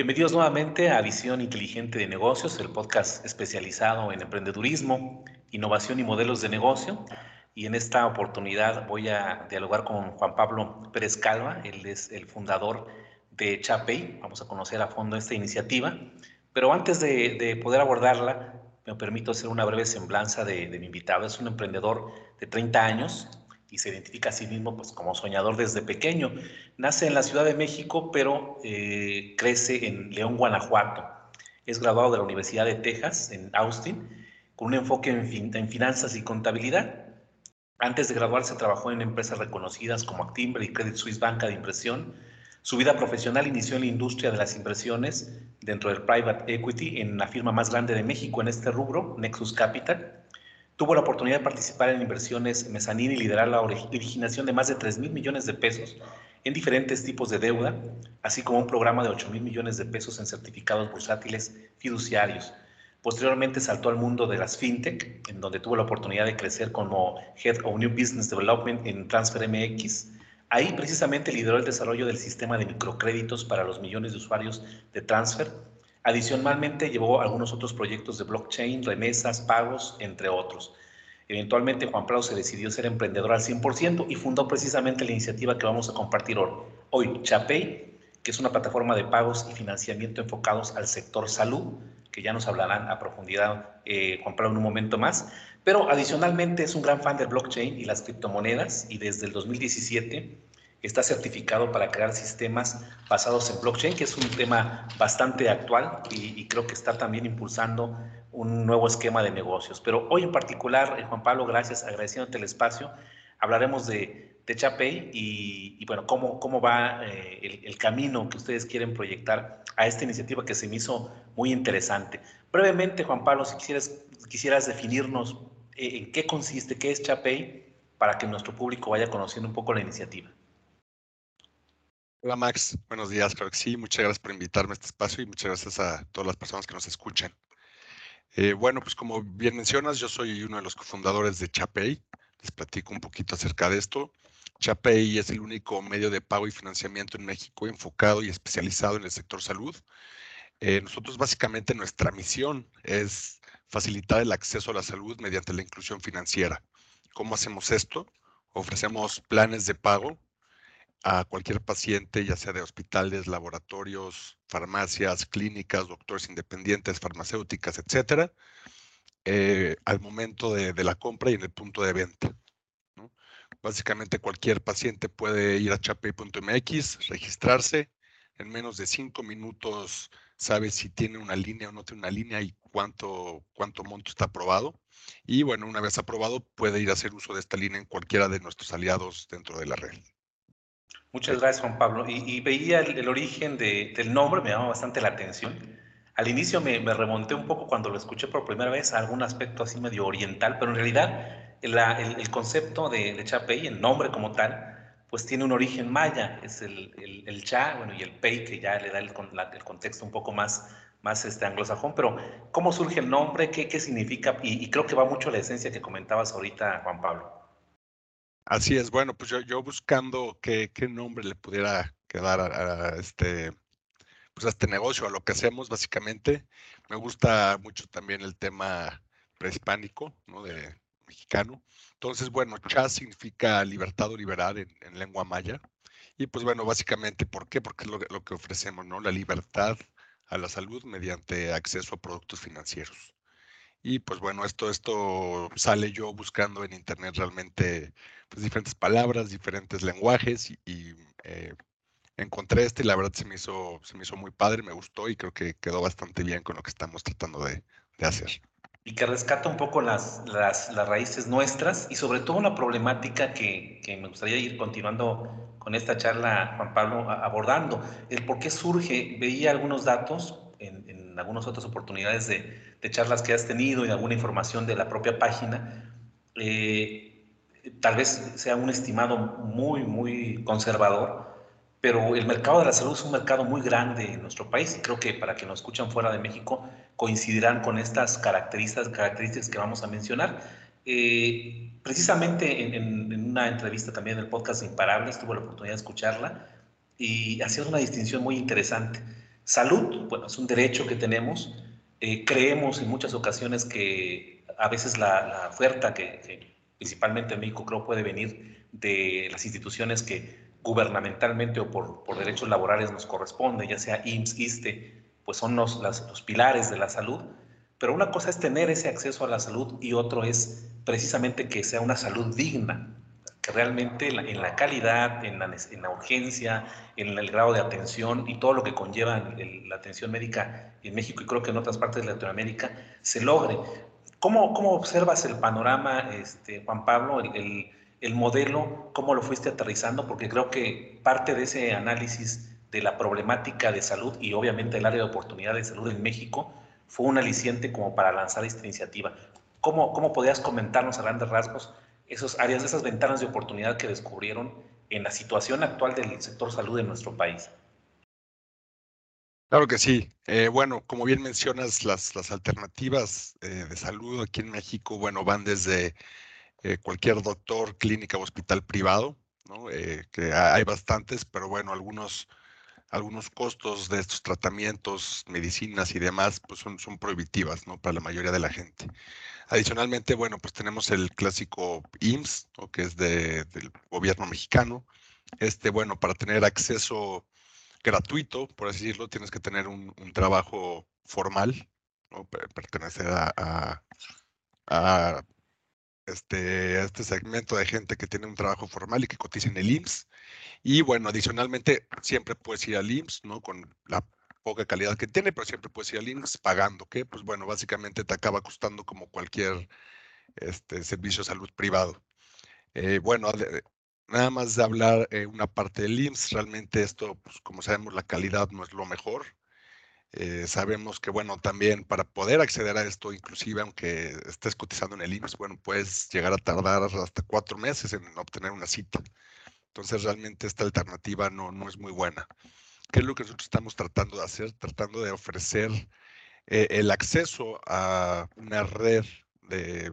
Bienvenidos nuevamente a Visión Inteligente de Negocios, el podcast especializado en emprendedurismo, innovación y modelos de negocio. Y en esta oportunidad voy a dialogar con Juan Pablo Pérez Calva, él es el fundador de Chapey. Vamos a conocer a fondo esta iniciativa. Pero antes de, poder abordarla, me permito hacer una breve semblanza de, de mi invitado. Es un emprendedor de 30 años, y se identifica a sí mismo pues, como soñador desde pequeño. Nace en la Ciudad de México, pero eh, crece en León, Guanajuato. Es graduado de la Universidad de Texas, en Austin, con un enfoque en, finanzas y contabilidad. Antes de graduarse trabajó en empresas reconocidas como Actimber y Credit Suisse Banca de Impresión. Su vida profesional inició en la industria de las impresiones dentro del private equity en la firma más grande de México en este rubro, Nexus Capital Tuvo la oportunidad de participar en inversiones mezanín y liderar la originación de más de 3 mil millones de pesos en diferentes tipos de deuda, así como un programa de 8 mil millones de pesos en certificados bursátiles fiduciarios. Posteriormente saltó al mundo de las fintech, en donde tuvo la oportunidad de crecer como Head of New Business Development en Transfer MX. Ahí precisamente lideró el desarrollo del sistema de microcréditos para los millones de usuarios de Transfer Adicionalmente llevó algunos otros proyectos de blockchain, remesas, pagos, entre otros. Eventualmente Juan Pablo se decidió ser emprendedor al 100% y fundó precisamente la iniciativa que vamos a compartir hoy, Chapey, que es una plataforma de pagos y financiamiento enfocados al sector salud, que ya nos hablarán a profundidad eh, Juan Pablo en un momento más. Pero adicionalmente es un gran fan del blockchain y las criptomonedas y desde el 2017 está certificado para crear sistemas basados en blockchain, que es un tema bastante actual y, creo que está también impulsando un nuevo esquema de negocios. Pero hoy en particular, eh, Juan Pablo, gracias, agradeciéndote el espacio, hablaremos de, de Chapey y, bueno, cómo, cómo va eh, el, camino que ustedes quieren proyectar a esta iniciativa que se me hizo muy interesante. Brevemente, Juan Pablo, si quisieras, quisieras definirnos eh, en qué consiste, qué es Chapey, para que nuestro público vaya conociendo un poco la iniciativa. Hola Max, buenos días, claro que sí. Muchas gracias por invitarme a este espacio y muchas gracias a todas las personas que nos escuchan. Eh, bueno, pues como bien mencionas, yo soy uno de los cofundadores de Chapey. Les platico un poquito acerca de esto. Chapey es el único medio de pago y financiamiento en México enfocado y especializado en el sector salud. Eh, nosotros básicamente nuestra misión es facilitar el acceso a la salud mediante la inclusión financiera. ¿Cómo hacemos esto? Ofrecemos planes de pago a cualquier paciente, ya sea de hospitales, laboratorios, farmacias, clínicas, doctores independientes, farmacéuticas, etcétera, eh, al momento de, la compra y en el punto de venta. Básicamente cualquier paciente puede ir a chapey.mx, registrarse, en menos de cinco minutos sabe si tiene una línea o no tiene una línea y cuánto, cuánto monto está aprobado. Y bueno, una vez aprobado, puede ir a hacer uso de esta línea en cualquiera de nuestros aliados dentro de la red. Muchas gracias, Juan Pablo. Y, veía el, origen del nombre, me llama bastante la atención. Al inicio me, remonté un poco cuando lo escuché por primera vez a algún aspecto así medio oriental, pero en realidad el, concepto de, de Chapey, el nombre como tal, pues tiene un origen maya, es el, el, cha, bueno, y el pei, que ya le da el, contexto un poco más, más este, anglosajón, pero ¿cómo surge el nombre? ¿Qué, qué significa? Y, y creo que va mucho a la esencia que comentabas ahorita, Juan Pablo. Así es, bueno, pues yo, buscando qué, nombre le pudiera quedar a, este, pues a este negocio, a lo que hacemos básicamente. Me gusta mucho también el tema prehispánico, ¿no? De mexicano. Entonces, bueno, cha significa libertad o liberar en, lengua maya. Y pues bueno, básicamente, ¿por qué? Porque es lo, lo que ofrecemos, ¿no? La libertad a la salud mediante acceso a productos financieros. Y pues bueno, esto, esto sale yo buscando en internet realmente pues, diferentes palabras, diferentes lenguajes y, eh, encontré este y la verdad se me, hizo, se me hizo muy padre, me gustó y creo que quedó bastante bien con lo que estamos tratando de, hacer. Y que rescata un poco las, las, raíces nuestras y sobre todo la problemática que, que, me gustaría ir continuando con esta charla, Juan Pablo, abordando, el por qué surge, veía algunos datos en, en algunas otras oportunidades de, de charlas que has tenido y alguna información de la propia página, eh, tal vez sea un estimado muy, muy conservador, pero el mercado de la salud es un mercado muy grande en nuestro país creo que para que nos escuchan fuera de México coincidirán con estas características, características que vamos a mencionar. Eh, precisamente en, en, una entrevista también del podcast Imparables tuve la oportunidad de escucharla y hacía una distinción muy interesante Salud, bueno, es un derecho que tenemos. Eh, creemos en muchas ocasiones que a veces la, oferta que, principalmente en México creo puede venir de las instituciones que gubernamentalmente o por, por derechos laborales nos corresponde, ya sea IMSS, ISTE, pues son los, los pilares de la salud. Pero una cosa es tener ese acceso a la salud y otro es precisamente que sea una salud digna, que realmente en la calidad, en la, en la, urgencia, en el grado de atención y todo lo que conlleva la atención médica en México y creo que en otras partes de Latinoamérica se logre. ¿Cómo, cómo observas el panorama, este, Juan Pablo, el, el, modelo, cómo lo fuiste aterrizando? Porque creo que parte de ese análisis de la problemática de salud y obviamente el área de oportunidad de salud en México fue un aliciente como para lanzar esta iniciativa. ¿Cómo, cómo podías comentarnos a grandes rasgos esas áreas, esas ventanas de oportunidad que descubrieron en la situación actual del sector salud en nuestro país? Claro que sí. Eh, bueno, como bien mencionas, las, las alternativas eh, de salud aquí en México, bueno, van desde eh, cualquier doctor, clínica o hospital privado, ¿no? que hay bastantes, pero bueno, algunos, algunos costos de estos tratamientos, medicinas y demás, pues son, son prohibitivas, ¿no? Para la mayoría de la gente. Adicionalmente, bueno, pues tenemos el clásico IMSS, que es de, del gobierno mexicano. Este, bueno, para tener acceso gratuito, por así decirlo, tienes que tener un, trabajo formal, pertenecer a, a, este, este segmento de gente que tiene un trabajo formal y que cotiza en el IMSS. Y bueno, adicionalmente, siempre puedes ir al IMSS, ¿no? Con la poca calidad que tiene, pero siempre puedes ir al IMSS pagando, que pues bueno, básicamente te acaba costando como cualquier este, servicio de salud privado. Eh, bueno, nada más de hablar eh, una parte del IMSS, realmente esto, pues como sabemos, la calidad no es lo mejor. Eh, sabemos que, bueno, también para poder acceder a esto, inclusive aunque estés cotizando en el IMSS, bueno, puedes llegar a tardar hasta cuatro meses en obtener una cita. Entonces, realmente esta alternativa no, no es muy buena. ¿Qué es lo que nosotros estamos tratando de hacer? Tratando de ofrecer eh, el acceso a una red de,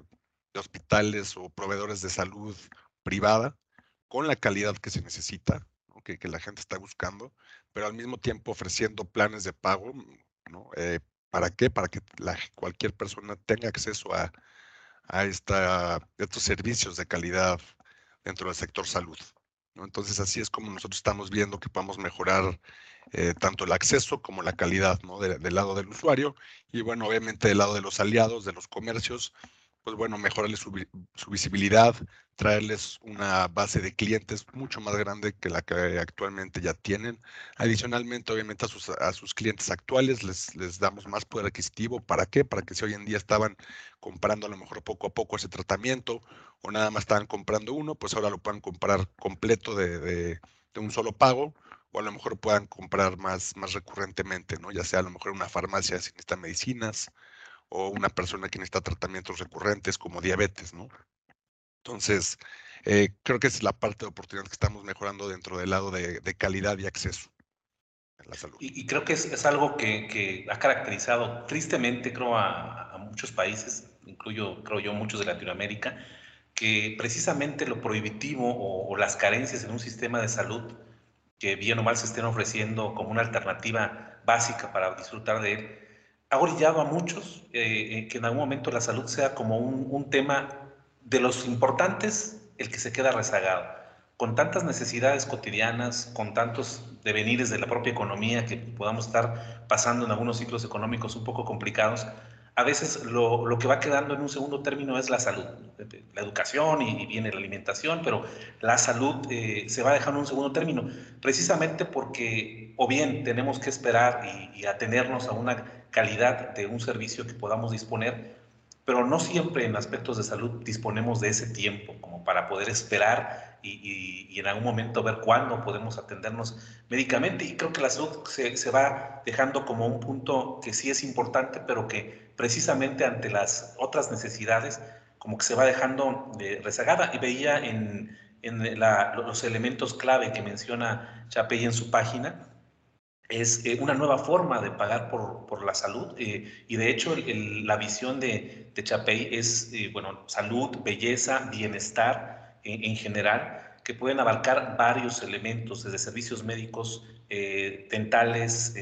hospitales o proveedores de salud privada con la calidad que se necesita, que, la gente está buscando, pero al mismo tiempo ofreciendo planes de pago, ¿no? Eh, ¿Para qué? Para que cualquier persona tenga acceso a, a esta, estos servicios de calidad dentro del sector salud. Entonces así es como nosotros estamos viendo que podemos mejorar eh, tanto el acceso como la calidad ¿no? del lado del usuario y bueno, obviamente del lado de los aliados, de los comercios, pues bueno, mejorarles su, visibilidad, traerles una base de clientes mucho más grande que la que actualmente ya tienen. Adicionalmente, obviamente, a sus, a sus clientes actuales les, damos más poder adquisitivo. ¿Para qué? Para que si hoy en día estaban comprando a lo mejor poco a poco ese tratamiento o nada más estaban comprando uno, pues ahora lo puedan comprar completo de, un solo pago o a lo mejor puedan comprar más, más recurrentemente, ¿no? Ya sea a lo mejor una farmacia si necesita medicinas, o una persona que necesita tratamientos recurrentes como diabetes, ¿no? Entonces, eh, creo que es la parte de oportunidad que estamos mejorando dentro del lado de, calidad y acceso a la salud. Y, creo que es, algo que, ha caracterizado tristemente, creo, a, muchos países, incluyo, creo yo, muchos de Latinoamérica, que precisamente lo prohibitivo o, o las carencias en un sistema de salud que bien o mal se estén ofreciendo como una alternativa básica para disfrutar de él, ha orillado a muchos eh, eh, que en algún momento la salud sea como un, tema de los importantes, el que se queda rezagado. Con tantas necesidades cotidianas, con tantos devenires de la propia economía que podamos estar pasando en algunos ciclos económicos un poco complicados, a veces lo, lo, que va quedando en un segundo término es la salud, la educación y, viene la alimentación, pero la salud eh, se va dejando en un segundo término, precisamente porque o bien tenemos que esperar y, y atenernos a una calidad de un servicio que podamos disponer, pero no siempre en aspectos de salud disponemos de ese tiempo como para poder esperar y, en algún momento ver cuándo podemos atendernos médicamente. Y creo que la salud se, se, va dejando como un punto que sí es importante, pero que precisamente ante las otras necesidades como que se va dejando de rezagada. Y veía en, en los elementos clave que menciona Chapey en su página, es eh, una nueva forma de pagar por, por la salud eh, y de hecho la visión de, de Chapey es, eh, bueno, salud, belleza, bienestar en, general, que pueden abarcar varios elementos, desde servicios médicos, dentales,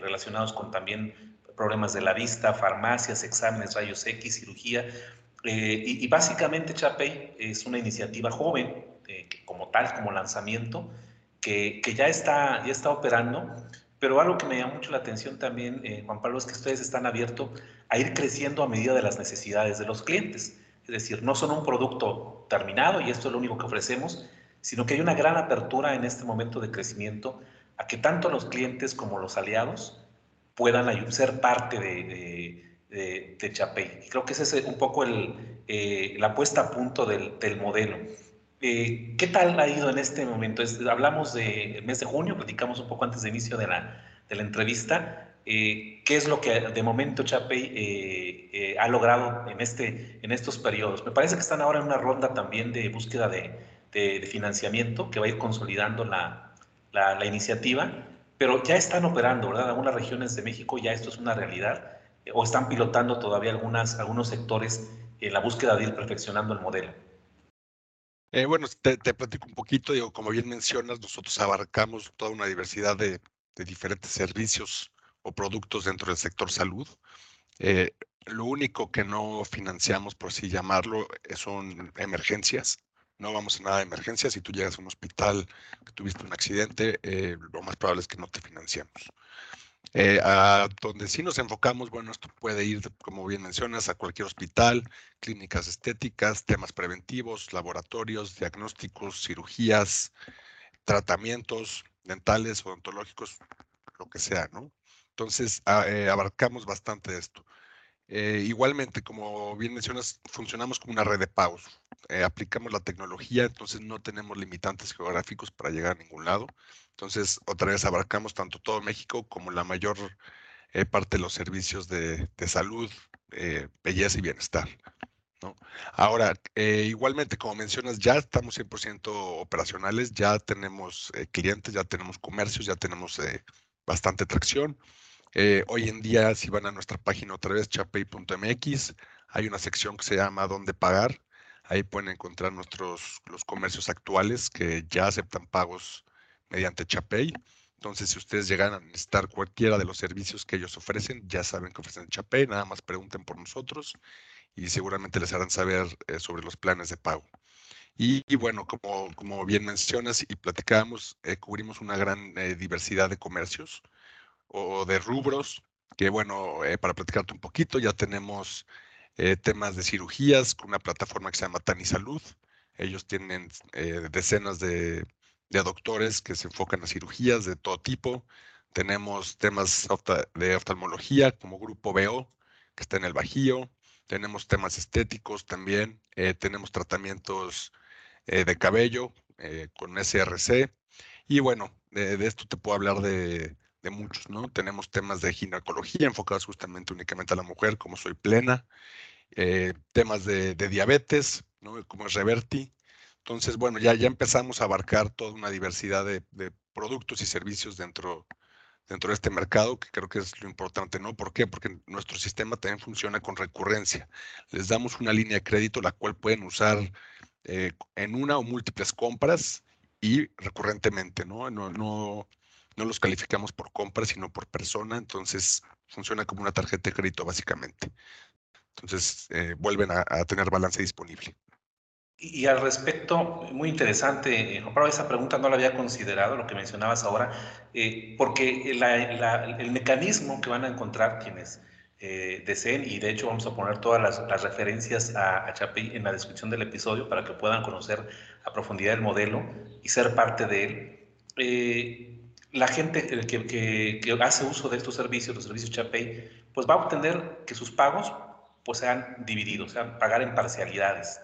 relacionados con también problemas de la vista, farmacias, exámenes, rayos X, cirugía. Y, y, básicamente Chapey es una iniciativa joven, como tal, como lanzamiento, que, ya, está, ya está operando, pero algo que me llama mucho la atención también, Juan Pablo, es que ustedes están abiertos a ir creciendo a medida de las necesidades de los clientes. Es decir, no son un producto terminado y esto es lo único que ofrecemos, sino que hay una gran apertura en este momento de crecimiento a que tanto los clientes como los aliados puedan ser parte de, de, de, Chapey. Y creo que ese es un poco el, eh, la puesta a punto del, del modelo. Eh, ¿Qué tal ha ido en este momento? hablamos del mes de junio, platicamos un poco antes de inicio de la, de la entrevista. Eh, qué es lo que de momento Chapey eh, eh, ha logrado en, este, en estos periodos. Me parece que están ahora en una ronda también de búsqueda de, de, financiamiento que va a ir consolidando la, la, iniciativa, pero ya están operando, ¿verdad? Algunas regiones de México ya esto es una realidad, o están pilotando todavía algunas, algunos sectores en la búsqueda de ir perfeccionando el modelo. Bueno, te, te, platico un poquito, digo, como bien mencionas, nosotros abarcamos toda una diversidad de, diferentes servicios o productos dentro del sector salud. Eh, lo único que no financiamos, por así llamarlo, eh, son emergencias. No vamos a nada de emergencias. Si tú llegas a un hospital que tuviste un accidente, eh, lo más probable es que no te financiamos. A donde sí nos enfocamos, bueno, esto puede ir, como bien mencionas, a cualquier hospital, clínicas estéticas, temas preventivos, laboratorios, diagnósticos, cirugías, tratamientos dentales, odontológicos, lo que sea, ¿no? Entonces, ah, eh, abarcamos bastante esto. Eh, igualmente, como bien mencionas, funcionamos como una red de pagos. Eh, aplicamos la tecnología, entonces no tenemos limitantes geográficos para llegar a ningún lado. Entonces, otra vez abarcamos tanto todo México como la mayor parte de los servicios de, de salud, belleza y bienestar. ¿no? Ahora, igualmente, como mencionas, ya estamos 100% operacionales, ya tenemos clientes, ya tenemos comercios, ya tenemos bastante tracción. Eh, hoy en día, si van a nuestra página otra vez, chapey.mx, hay una sección que se llama ¿Dónde pagar? Ahí pueden encontrar nuestros los comercios actuales que ya aceptan pagos mediante Chapey. Entonces, si ustedes llegan a necesitar cualquiera de los servicios que ellos ofrecen, ya saben que ofrecen Chapey, nada más pregunten por nosotros y seguramente les harán saber eh, sobre los planes de pago. Y, bueno, como, como bien mencionas y platicábamos, eh, cubrimos una gran diversidad de comercios o de rubros, que bueno, eh, para platicarte un poquito, ya tenemos eh, temas de cirugías con una plataforma que se llama Tani Salud. Ellos tienen eh, decenas de, de, doctores que se enfocan a cirugías de todo tipo. Tenemos temas de oftalmología como Grupo BO, que está en el Bajío. Tenemos temas estéticos también. tenemos tratamientos de cabello con SRC. Y bueno, de esto te puedo hablar de, de muchos, ¿no? Tenemos temas de ginecología enfocados justamente únicamente a la mujer, como soy plena, eh, temas de, diabetes, ¿no? Como es Reverti. Entonces, bueno, ya, ya empezamos a abarcar toda una diversidad de, productos y servicios dentro, dentro de este mercado, que creo que es lo importante, ¿no? ¿Por qué? Porque nuestro sistema también funciona con recurrencia. Les damos una línea de crédito la cual pueden usar eh, en una o múltiples compras y recurrentemente, ¿no? No, no, no los calificamos por compra, sino por persona, entonces funciona como una tarjeta de crédito básicamente. Entonces eh, vuelven a, tener balance disponible. Y, al respecto, muy interesante, eh, esa pregunta no la había considerado, lo que mencionabas ahora, eh, porque el mecanismo que van a encontrar quienes deseen, y de hecho vamos a poner todas las, referencias a, a Chapi en la descripción del episodio para que puedan conocer a profundidad el modelo y ser parte de él la gente que, que, hace uso de estos servicios, los servicios Chapey, pues va a obtener que sus pagos pues sean divididos, sean pagar en parcialidades.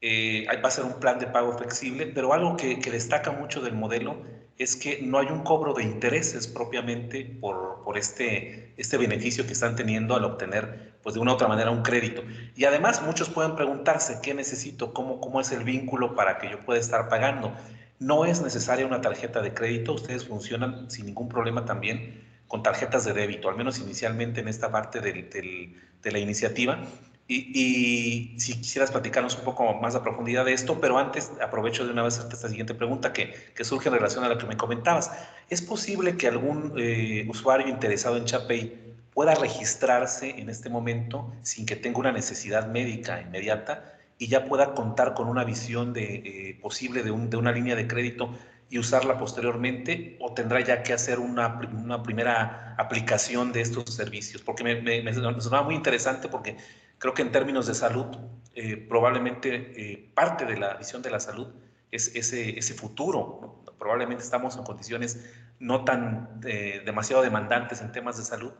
Eh, va a ser un plan de pago flexible, pero algo que, que, destaca mucho del modelo es que no hay un cobro de intereses propiamente por, por este, este beneficio que están teniendo al obtener, pues de una u otra manera, un crédito. Y además muchos pueden preguntarse qué necesito, cómo, cómo es el vínculo para que yo pueda estar pagando. No es necesaria una tarjeta de crédito, ustedes funcionan sin ningún problema también con tarjetas de débito, al menos inicialmente en esta parte de la iniciativa. Y, si quisieras platicarnos un poco más a profundidad de esto, pero antes aprovecho de una vez esta siguiente pregunta que, que surge en relación a lo que me comentabas. ¿Es posible que algún eh, usuario interesado en Chapey pueda registrarse en este momento sin que tenga una necesidad médica inmediata y ya pueda contar con una visión de, eh, posible de, un, de, una línea de crédito y usarla posteriormente o tendrá ya que hacer una, una primera aplicación de estos servicios? Porque me, me, me sonaba muy interesante porque Creo que en términos de salud, eh, probablemente eh, parte de la visión de la salud es ese, ese futuro. Probablemente estamos en condiciones no tan eh, demasiado demandantes en temas de salud,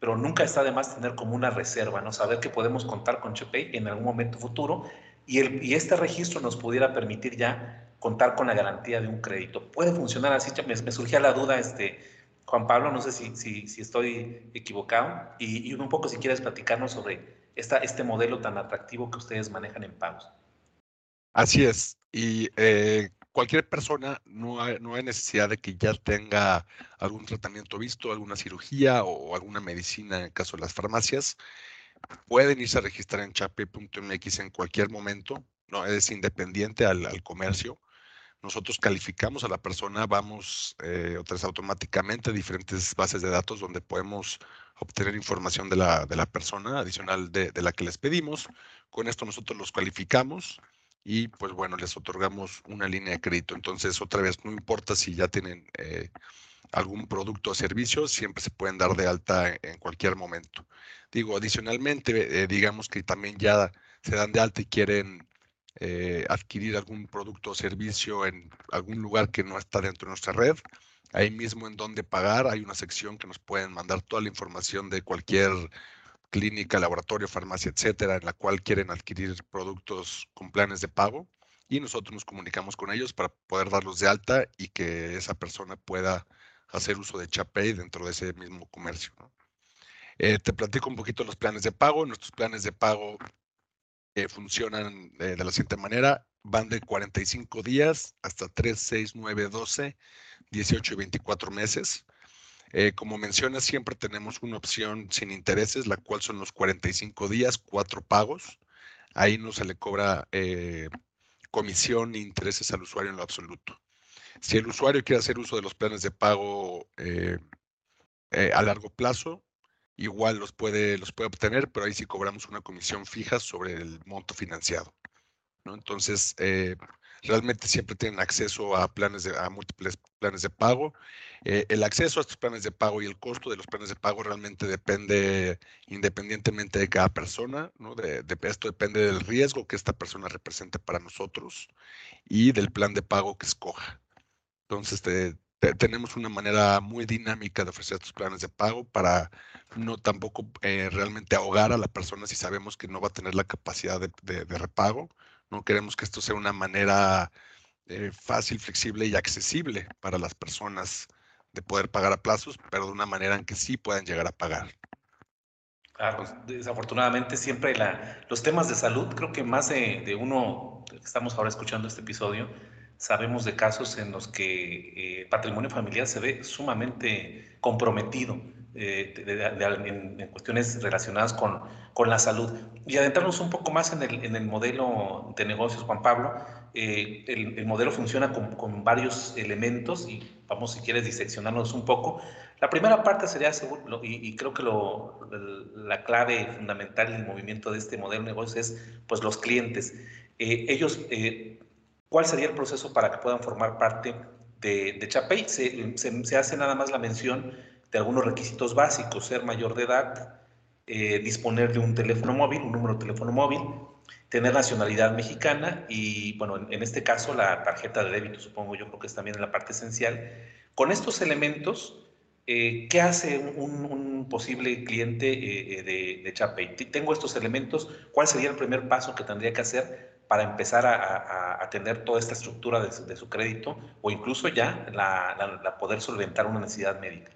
pero nunca está de más tener como una reserva, ¿no? Saber que podemos contar con Chepey en algún momento futuro y, el, y este registro nos pudiera permitir ya contar con la garantía de un crédito. ¿Puede funcionar así? Me, me surgía la duda, este, Juan Pablo, no sé si, si, estoy equivocado, y, y, un poco si quieres platicarnos sobre este modelo tan atractivo que ustedes manejan en pagos. Así es. Y eh, cualquier persona no no hay, necesidad de que ya tenga algún tratamiento visto, alguna cirugía o alguna medicina en el caso de las farmacias. Pueden irse a registrar en chape.mx en cualquier momento. No es independiente al, comercio. Nosotros calificamos a la persona, vamos eh, automáticamente a diferentes bases de datos donde podemos obtener información de la, de la persona adicional de, de, la que les pedimos. Con esto nosotros los calificamos y pues bueno, les otorgamos una línea de crédito. Entonces, otra vez, no importa si ya tienen eh, algún producto o servicio, siempre se pueden dar de alta en, cualquier momento. Digo, adicionalmente, eh, digamos que también ya se dan de alta y quieren eh, adquirir algún producto o servicio en algún lugar que no está dentro de nuestra red, Ahí mismo en donde pagar hay una sección que nos pueden mandar toda la información de cualquier clínica, laboratorio, farmacia, etcétera, en la cual quieren adquirir productos con planes de pago y nosotros nos comunicamos con ellos para poder darlos de alta y que esa persona pueda hacer uso de Chapay dentro de ese mismo comercio. Eh, te platico un poquito los planes de pago. Nuestros planes de pago eh, funcionan eh, de la siguiente manera. Van de 45 días hasta 3, 6, 9, 12 18 y 24 meses. Eh, como mencionas, siempre tenemos una opción sin intereses, la cual son los 45 días, cuatro pagos. Ahí no se le cobra eh, comisión ni intereses al usuario en lo absoluto. Si el usuario quiere hacer uso de los planes de pago eh, a largo plazo, igual los puede, los puede obtener, pero ahí sí cobramos una comisión fija sobre el monto financiado. Entonces, realmente siempre tienen acceso a planes de, a múltiples planes de pago. Eh, el acceso a estos planes de pago y el costo de los planes de pago realmente depende independientemente de cada persona, ¿no? De, esto depende del riesgo que esta persona represente para nosotros y del plan de pago que escoja. Entonces, tenemos una manera muy dinámica de ofrecer estos planes de pago para no tampoco eh, realmente ahogar a la persona si sabemos que no va a tener la capacidad de repago no queremos que esto sea una manera eh, fácil, flexible y accesible para las personas de poder pagar a plazos, pero de una manera en que sí puedan llegar a pagar. Claro, desafortunadamente siempre los temas de salud, creo que más de, uno que estamos ahora escuchando este episodio, sabemos de casos en los que eh, patrimonio familiar se ve sumamente comprometido eh, en, cuestiones relacionadas con, con, la salud. Y adentrarnos un poco más en el, en el modelo de negocios, Juan Pablo, eh, el, el, modelo funciona con, con, varios elementos y vamos, si quieres, diseccionarnos un poco. La primera parte sería, seguro, y, y creo que lo, la clave fundamental del movimiento de este modelo de negocios es pues, los clientes. Eh, ellos, ¿cuál sería el proceso para que puedan formar parte de, de Chapey? Se, se, se hace nada más la mención de algunos requisitos básicos, ser mayor de edad, eh, disponer de un teléfono móvil, un número de teléfono móvil, tener nacionalidad mexicana y, bueno, en, este caso la tarjeta de débito, supongo yo creo que es también la parte esencial. Con estos elementos, eh, ¿qué hace un, posible cliente eh, de, de Chapey? Tengo estos elementos, ¿cuál sería el primer paso que tendría que hacer para empezar a, tener toda esta estructura de, su crédito o incluso ya la poder solventar una necesidad médica?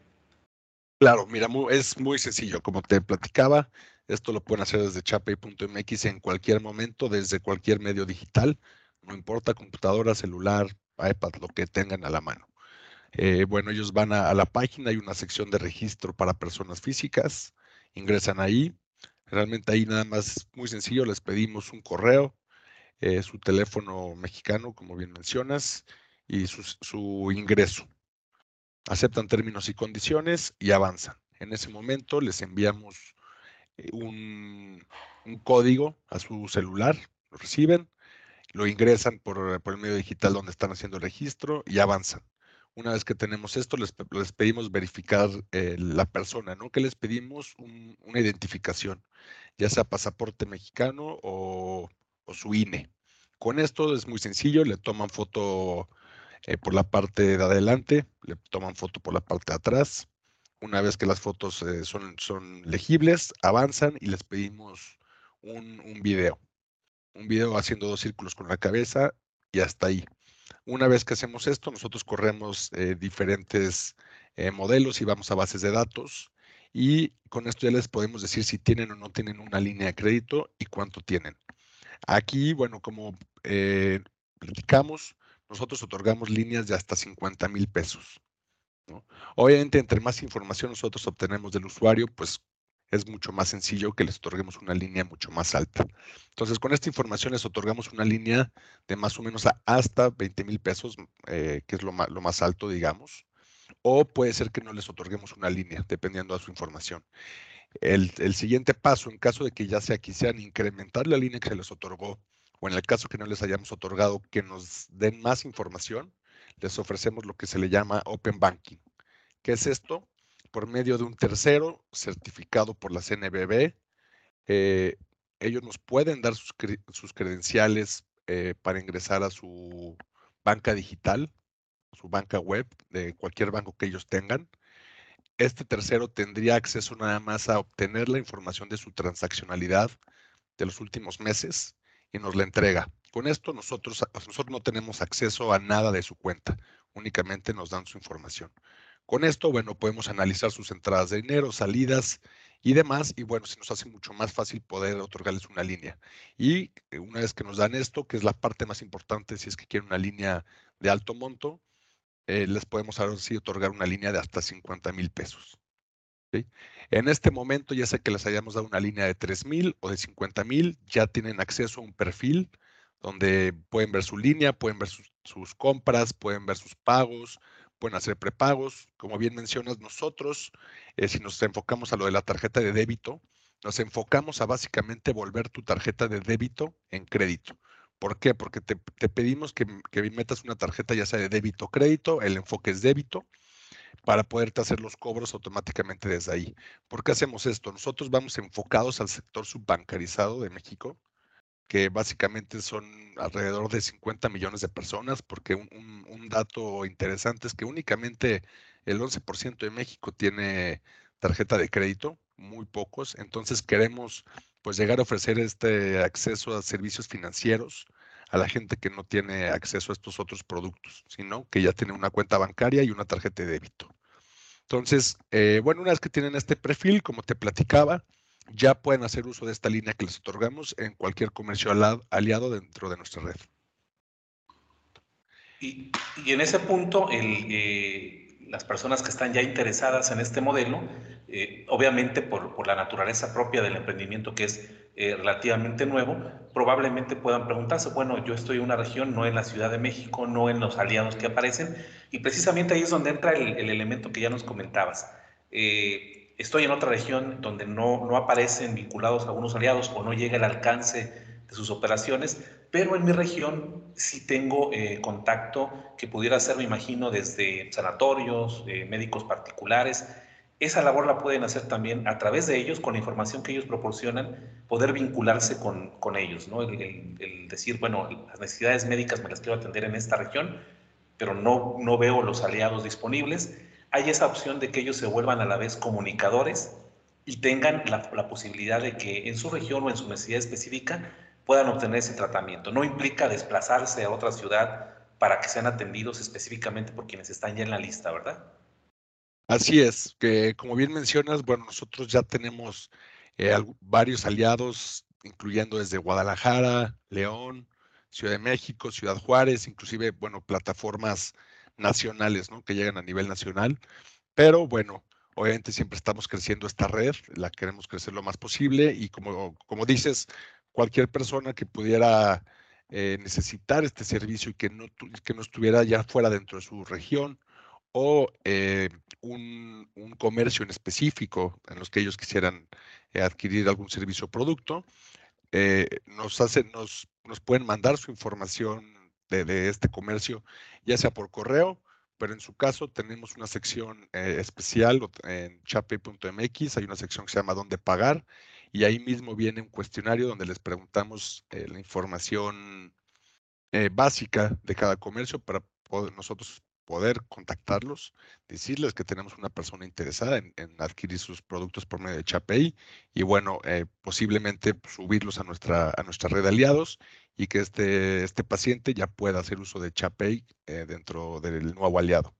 Claro, mira, es muy sencillo. Como te platicaba, esto lo pueden hacer desde chapey.mx en cualquier momento, desde cualquier medio digital, no importa, computadora, celular, iPad, lo que tengan a la mano. Eh, bueno, ellos van a, la página, hay una sección de registro para personas físicas, ingresan ahí, Realmente ahí nada más muy sencillo, les pedimos un correo, eh, su teléfono mexicano, como bien mencionas, y su, ingreso. Aceptan términos y condiciones y avanzan. En ese momento les enviamos eh, un, código a su celular, lo reciben, lo ingresan por, el medio digital donde están haciendo el registro y avanzan. Una vez que tenemos esto, les, pedimos verificar eh, la persona, ¿no? Que les pedimos una identificación, ya sea pasaporte mexicano o, su INE. Con esto es muy sencillo, le toman foto eh, por la parte de adelante, le toman foto por la parte de atrás. Una vez que las fotos eh, son, son legibles, avanzan y les pedimos un, un video. Un video haciendo dos círculos con la cabeza y hasta ahí. Una vez que hacemos esto, nosotros corremos eh, diferentes eh, modelos y vamos a bases de datos y con esto ya les podemos decir si tienen o no tienen una línea de crédito y cuánto tienen. Aquí, bueno, como eh, nosotros otorgamos líneas de hasta 50 mil pesos. Obviamente, entre más información nosotros obtenemos del usuario, pues es mucho más sencillo que les otorguemos una línea mucho más alta. Entonces, con esta información les otorgamos una línea de más o menos hasta 20 mil pesos, eh, que es lo más, alto, digamos. O puede ser que no les otorguemos una línea, dependiendo de su información. El, el, siguiente paso, en caso de que ya sea quisieran incrementar la línea que se les otorgó, o en el caso que no les hayamos otorgado, que nos den más información, les ofrecemos lo que se le llama Open Banking. ¿Qué es esto? por medio de un tercero certificado por la CNBB. Eh, ellos nos pueden dar sus, credenciales eh, para ingresar a su banca digital, su banca web, de cualquier banco que ellos tengan. Este tercero tendría acceso nada más a obtener la información de su transaccionalidad de los últimos meses y nos la entrega. Con esto nosotros, nosotros no tenemos acceso a nada de su cuenta, únicamente nos dan su información. Con esto, bueno, podemos analizar sus entradas de dinero, salidas y demás, y bueno, se nos hace mucho más fácil poder otorgarles una línea. Y eh, una vez que nos dan esto, que es la parte más importante, si es que quieren una línea de alto monto, eh, les podemos ahora sí otorgar una línea de hasta 50 mil pesos. En este momento, ya sea que les hayamos dado una línea de 3 mil o de 50 mil, ya tienen acceso a un perfil donde pueden ver su línea, pueden ver sus compras, pueden ver sus pagos, pueden hacer prepagos. Como bien mencionas, nosotros, eh, si nos enfocamos a lo de la tarjeta de débito, nos enfocamos a básicamente volver tu tarjeta de débito en crédito. ¿Por qué? Porque te, pedimos que, que, metas una tarjeta ya sea de débito o crédito, el enfoque es débito, para poderte hacer los cobros automáticamente desde ahí. ¿Por qué hacemos esto? Nosotros vamos enfocados al sector subbancarizado de México, que básicamente son alrededor de 50 millones de personas, porque un, dato interesante es que únicamente el 11% de México tiene tarjeta de crédito, muy pocos, entonces queremos pues llegar a ofrecer este acceso a servicios financieros a la gente que no tiene acceso a estos otros productos, sino que ya tiene una cuenta bancaria y una tarjeta de débito. Entonces, eh, bueno, una vez que tienen este perfil, como te platicaba, ya pueden hacer uso de esta línea que les otorgamos en cualquier comercio aliado dentro de nuestra red. Y, en ese punto, eh, las personas que están ya interesadas en este modelo, eh, obviamente por, la naturaleza propia del emprendimiento que es eh, relativamente nuevo, probablemente puedan preguntarse, bueno, yo estoy en una región, no en la Ciudad de México, no en los aliados que aparecen, y precisamente ahí es donde entra el, el elemento que ya nos comentabas estoy en otra región donde no, no aparecen vinculados algunos aliados o no llega el alcance de sus operaciones, pero en mi región sí tengo eh, contacto que pudiera ser, me imagino, desde sanatorios, eh, médicos particulares. Esa labor la pueden hacer también a través de ellos, con la información que ellos proporcionan, poder vincularse con, con ellos, ¿no? El, el, decir, bueno, las necesidades médicas me las quiero atender en esta región, pero no, no veo los aliados disponibles hay esa opción de que ellos se vuelvan a la vez comunicadores y tengan la, posibilidad de que en su región o en su necesidad específica puedan obtener ese tratamiento. No implica desplazarse a otra ciudad para que sean atendidos específicamente por quienes están ya en la lista, ¿verdad? Así es, que como bien mencionas, bueno, nosotros ya tenemos eh, varios aliados, incluyendo desde Guadalajara, León, Ciudad de México, Ciudad Juárez, inclusive, bueno, plataformas nacionales, ¿no? Que llegan a nivel nacional. Pero bueno, Obviamente siempre estamos creciendo esta red, la queremos crecer lo más posible y como, como dices, cualquier persona que pudiera eh, necesitar este servicio y que no, que no estuviera ya fuera dentro de su región o eh, un, un, comercio en específico en los que ellos quisieran eh, adquirir algún servicio o producto, nos, hacen, nos, nos pueden mandar su información de, este comercio, ya sea por correo, pero en su caso tenemos una sección especial en chape.mx, hay una sección que se llama ¿Dónde pagar? y ahí mismo viene un cuestionario donde les preguntamos eh, la información eh, básica de cada comercio para poder, nosotros poder contactarlos, decirles que tenemos una persona interesada en, adquirir sus productos por medio de Chapey y bueno, eh, posiblemente subirlos a nuestra, a nuestra red de aliados y que este, este paciente ya pueda hacer uso de Chapey dentro del nuevo aliado.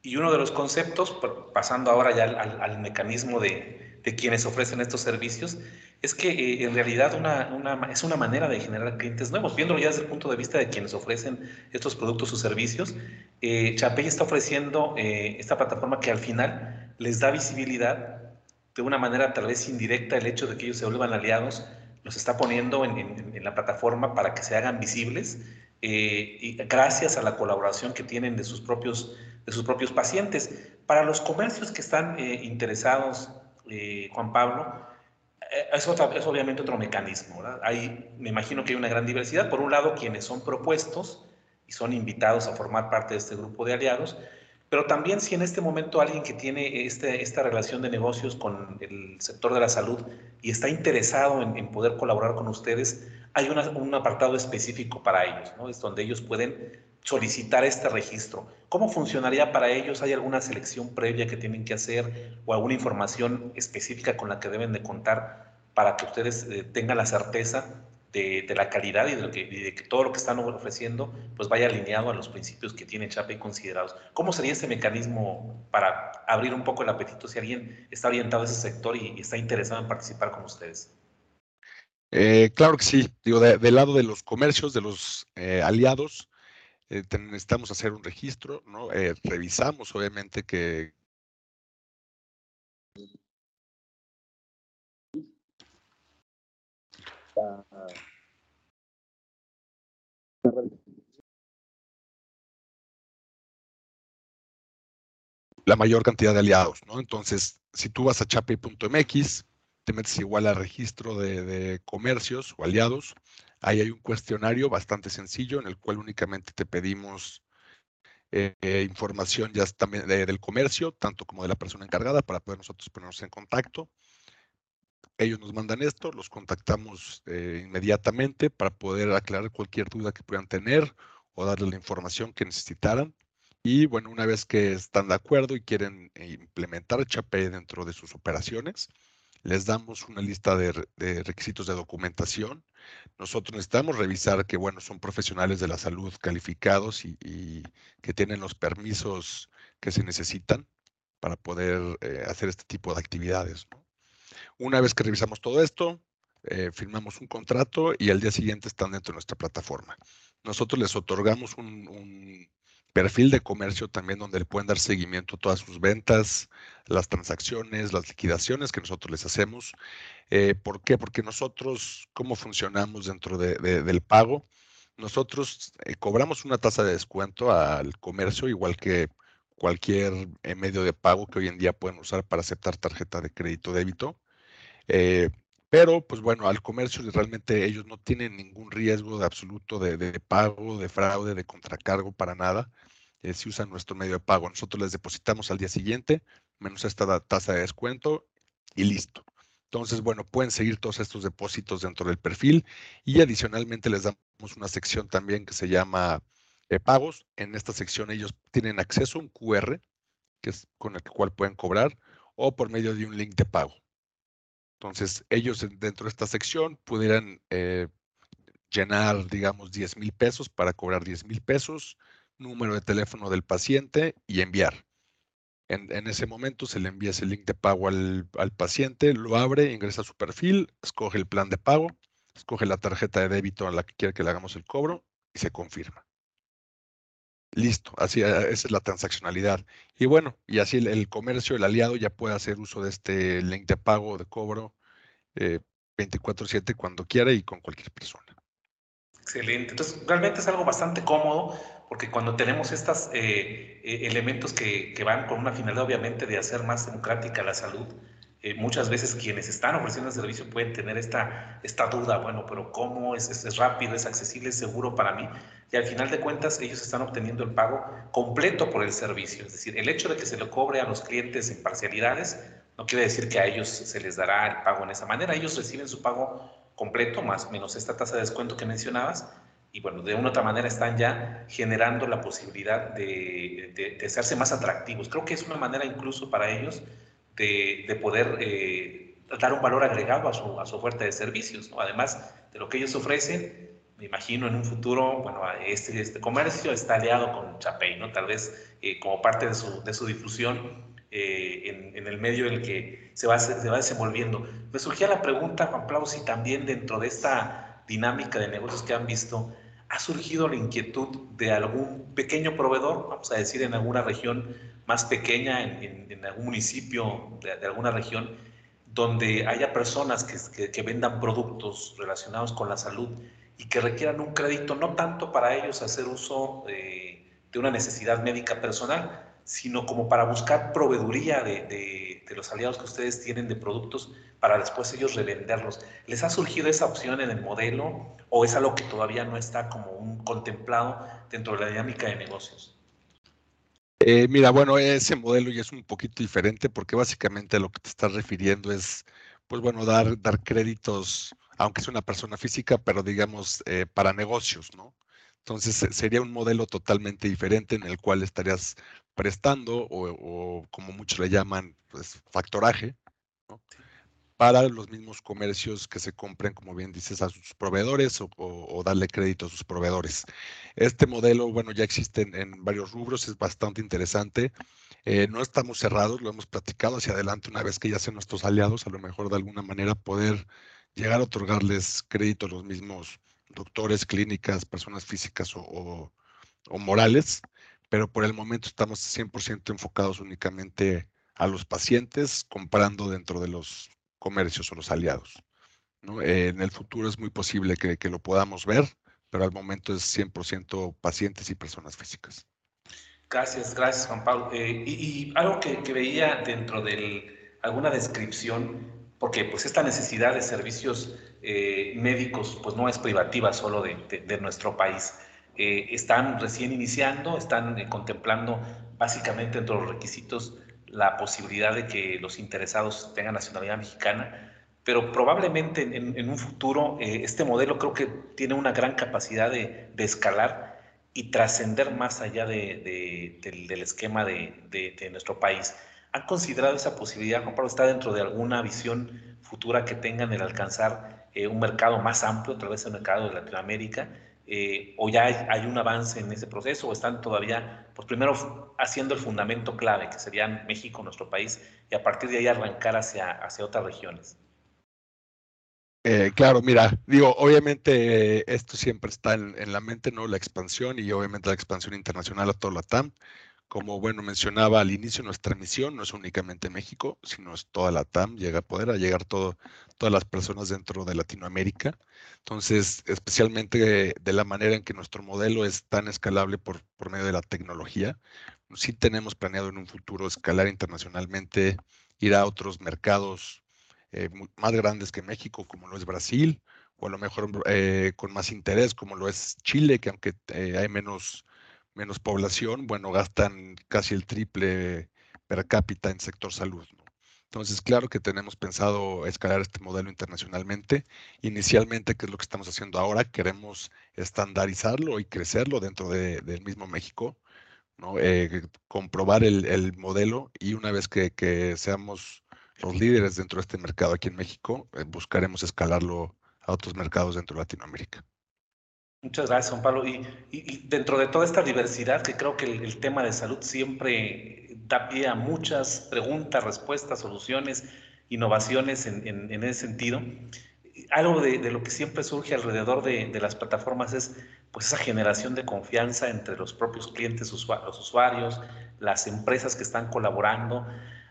Y uno de los conceptos, pasando ahora ya al mecanismo de, de quienes ofrecen estos servicios, es que eh, en realidad una, una, es una manera de generar clientes nuevos. Viéndolo ya desde el punto de vista de quienes ofrecen estos productos o servicios, eh, Chapey está ofreciendo eh, esta plataforma que al final les da visibilidad de una manera tal vez indirecta el hecho de que ellos se vuelvan aliados, los está poniendo en, en, la plataforma para que se hagan visibles eh, y gracias a la colaboración que tienen de sus propios, de sus propios pacientes. Para los comercios que están interesados Juan Pablo, eh, es, es, obviamente otro mecanismo. Hay, me imagino que hay una gran diversidad. Por un lado, quienes son propuestos y son invitados a formar parte de este grupo de aliados, pero también si en este momento alguien que tiene este, esta relación de negocios con el sector de la salud y está interesado en, poder colaborar con ustedes, hay un apartado específico para ellos, es donde ellos pueden solicitar este registro. ¿Cómo funcionaría para ellos? ¿Hay alguna selección previa que tienen que hacer o alguna información específica con la que deben de contar para que ustedes eh, tengan la certeza de, la calidad y de, que, todo lo que están ofreciendo pues vaya alineado a los principios que tiene Chape considerados? ¿Cómo sería este mecanismo para abrir un poco el apetito si alguien está orientado a ese sector y, está interesado en participar con ustedes? Eh, claro que sí. Digo, del lado de los comercios, de los eh, aliados, eh, necesitamos hacer un registro, ¿no? Eh, revisamos obviamente que la mayor cantidad de aliados, ¿no? Entonces, si tú vas a chape.mx, te metes igual al registro de comercios o aliados, Ahí hay un cuestionario bastante sencillo en el cual únicamente te pedimos eh, eh, información ya también del comercio, tanto como de la persona encargada, para poder nosotros ponernos en contacto. Ellos nos mandan esto, los contactamos eh, inmediatamente para poder aclarar cualquier duda que puedan tener o darle la información que necesitaran. Y bueno, una vez que están de acuerdo y quieren implementar Chapé dentro de sus operaciones, les damos una lista de, requisitos de documentación. Nosotros necesitamos revisar que, bueno, son profesionales de la salud calificados y, que tienen los permisos que se necesitan para poder eh, hacer este tipo de actividades. Una vez que revisamos todo esto, eh, firmamos un contrato y al día siguiente están dentro de nuestra plataforma. Nosotros les otorgamos un perfil de comercio también donde le pueden dar seguimiento a todas sus ventas, las transacciones, las liquidaciones que nosotros les hacemos. Eh, ¿Por qué? Porque nosotros, ¿cómo funcionamos dentro del pago? Nosotros eh, cobramos una tasa de descuento al comercio, igual que cualquier eh, medio de pago que hoy en día pueden usar para aceptar tarjeta de crédito débito. Pero, pues bueno, al comercio realmente ellos no tienen ningún riesgo de absoluto de, pago, de fraude, de contracargo para nada. si usan nuestro medio de pago, nosotros les depositamos al día siguiente, menos esta tasa de descuento y listo. Entonces, bueno, pueden seguir todos estos depósitos dentro del perfil y adicionalmente les damos una sección también que se llama eh, pagos. En esta sección ellos tienen acceso a un QR, que es con el cual pueden cobrar, o por medio de un link de pago. Entonces, ellos dentro de esta sección pudieran eh, llenar, digamos, 10 mil pesos para cobrar 10 mil pesos, número de teléfono del paciente y enviar. En, ese momento se le envía ese link de pago al, paciente, lo abre, ingresa a su perfil, escoge el plan de pago, escoge la tarjeta de débito a la que quiere que le hagamos el cobro y se confirma. Listo, así esa es la transaccionalidad. Y bueno, y así el, comercio, el aliado ya puede hacer uso de este link de pago, de cobro, 24/7 cuando quiera y con cualquier persona. Excelente. Entonces, realmente es algo bastante cómodo porque cuando tenemos estos eh, eh, elementos que, van con una finalidad obviamente de hacer más democrática la salud, eh, muchas veces quienes están ofreciendo el servicio pueden tener esta, esta duda, bueno, pero ¿cómo? ¿Es, es, rápido? ¿Es accesible? ¿Es seguro para mí? Y al final de cuentas ellos están obteniendo el pago completo por el servicio. Es decir, el hecho de que se le cobre a los clientes en parcialidades no quiere decir que a ellos se les dará el pago en esa manera. Ellos reciben su pago completo, más menos esta tasa de descuento que mencionabas, y bueno, de una u otra manera están ya generando la posibilidad de, de, hacerse más atractivos. Creo que es una manera incluso para ellos de, de poder eh, dar un valor agregado a su, a su oferta de servicios, ¿no? además de lo que ellos ofrecen. Me imagino en un futuro, bueno, este, este comercio está aliado con Chapey, ¿no? Tal vez eh, como parte de su, de su difusión eh, en, en, el medio en el que se va, se va desenvolviendo. Me surgía la pregunta, Juan Pablo, si también dentro de esta dinámica de negocios que han visto, ha surgido la inquietud de algún pequeño proveedor, vamos a decir en alguna región más pequeña, en, en, algún municipio de, de, alguna región, donde haya personas que, que, vendan productos relacionados con la salud y que requieran un crédito, no tanto para ellos hacer uso de, de una necesidad médica personal, sino como para buscar proveeduría de, de, los aliados que ustedes tienen de productos para después ellos revenderlos. ¿Les ha surgido esa opción en el modelo o es algo que todavía no está como un contemplado dentro de la dinámica de negocios? Eh, mira, bueno, ese modelo ya es un poquito diferente porque básicamente a lo que te estás refiriendo es, pues bueno, dar, dar créditos, aunque es una persona física, pero digamos eh, para negocios, ¿no? Entonces sería un modelo totalmente diferente en el cual estarías prestando o, como muchos le llaman, pues factoraje, para los mismos comercios que se compren, como bien dices, a sus proveedores o, darle crédito a sus proveedores. Este modelo, bueno, ya existe en, varios rubros, es bastante interesante. Eh, no estamos cerrados, lo hemos platicado hacia adelante una vez que ya sean nuestros aliados, a lo mejor de alguna manera poder llegar a otorgarles crédito a los mismos doctores, clínicas, personas físicas o, o morales pero por el momento estamos 100% enfocados únicamente a los pacientes comprando dentro de los comercios o los aliados. ¿no? en el futuro es muy posible que, que, lo podamos ver, pero al momento es 100% pacientes y personas físicas. Gracias, gracias Juan Pablo. Eh, y, y, algo que, que, veía dentro de alguna descripción, porque pues esta necesidad de servicios eh, médicos pues no es privativa solo de, de, de nuestro país. Eh, están recién iniciando, están eh, contemplando básicamente entre los requisitos la posibilidad de que los interesados tengan nacionalidad mexicana, pero probablemente en, un futuro eh, este modelo creo que tiene una gran capacidad de, escalar y trascender más allá de, del, esquema de, nuestro país. ¿Han considerado esa posibilidad, Juan Pablo? ¿Está dentro de alguna visión futura que tengan el alcanzar un mercado más amplio a través del mercado de Latinoamérica? Eh, o ya hay, un avance en ese proceso o están todavía, pues primero haciendo el fundamento clave, que sería México, nuestro país, y a partir de ahí arrancar hacia, hacia otras regiones? Eh, claro, mira, digo, obviamente esto siempre está en, en, la mente, ¿no? La expansión y obviamente la expansión internacional a todo la TAM. Como bueno mencionaba al inicio, nuestra misión no es únicamente México, sino es toda la TAM, llega a poder a llegar todo, todas las personas dentro de Latinoamérica. Entonces, especialmente de la manera en que nuestro modelo es tan escalable por, por medio de la tecnología, sí tenemos planeado en un futuro escalar internacionalmente, ir a otros mercados eh, más grandes que México, como lo es Brasil, o a lo mejor eh, con más interés, como lo es Chile, que aunque eh, hay menos menos población, bueno, gastan casi el triple per cápita en sector salud. Entonces, claro que tenemos pensado escalar este modelo internacionalmente. Inicialmente, que es lo que estamos haciendo ahora, queremos estandarizarlo y crecerlo dentro de, del mismo México. Eh, comprobar el, el, modelo y una vez que, que, seamos los líderes dentro de este mercado aquí en México, eh, buscaremos escalarlo a otros mercados dentro de Latinoamérica. Muchas gracias, Juan Pablo. Y, y, dentro de toda esta diversidad, que creo que el, el, tema de salud siempre da pie a muchas preguntas, respuestas, soluciones, innovaciones en, en, en ese sentido, algo de, de, lo que siempre surge alrededor de, de, las plataformas es pues esa generación de confianza entre los propios clientes, los usuarios, las empresas que están colaborando.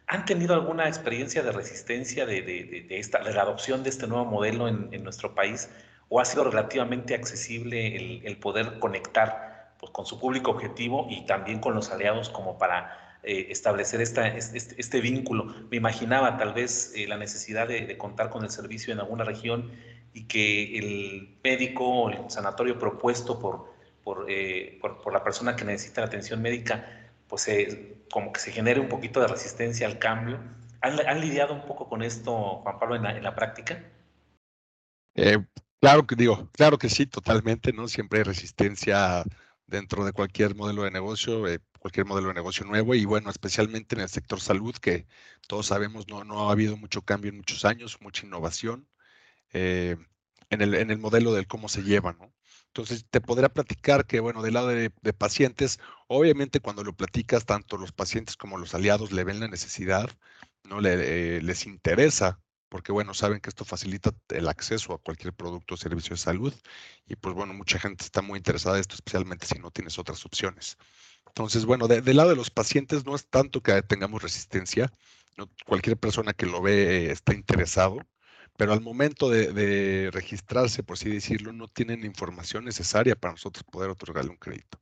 ¿Han tenido alguna experiencia de resistencia de, esta, de la adopción de este nuevo modelo en, nuestro país? ¿O ha sido relativamente accesible el, poder conectar pues, con su público objetivo y también con los aliados como para eh, establecer esta, este, este, vínculo? Me imaginaba tal vez eh, la necesidad de, contar con el servicio en alguna región y que el médico o el sanatorio propuesto por, por, eh, por, la persona que necesita la atención médica, pues como que se genere un poquito de resistencia al cambio. ¿Han, lidiado un poco con esto, Juan Pablo, en la, en la práctica? Eh, claro que digo, claro que sí, totalmente, ¿no? Siempre hay resistencia dentro de cualquier modelo de negocio, eh, cualquier modelo de negocio nuevo y bueno, especialmente en el sector salud, que todos sabemos no, no ha habido mucho cambio en muchos años, mucha innovación. Eh, en, el, en el modelo del cómo se lleva, ¿no? Entonces, te podría platicar que, bueno, del lado de, pacientes, obviamente cuando lo platicas, tanto los pacientes como los aliados le ven la necesidad, ¿no? Le, eh, les interesa, porque, bueno, saben que esto facilita el acceso a cualquier producto o servicio de salud. Y, pues, bueno, mucha gente está muy interesada en esto, especialmente si no tienes otras opciones. Entonces, bueno, del lado de los pacientes no es tanto que tengamos resistencia, cualquier persona que lo ve está interesado pero al momento de, registrarse, por así decirlo, no tienen información necesaria para nosotros poder otorgarle un crédito.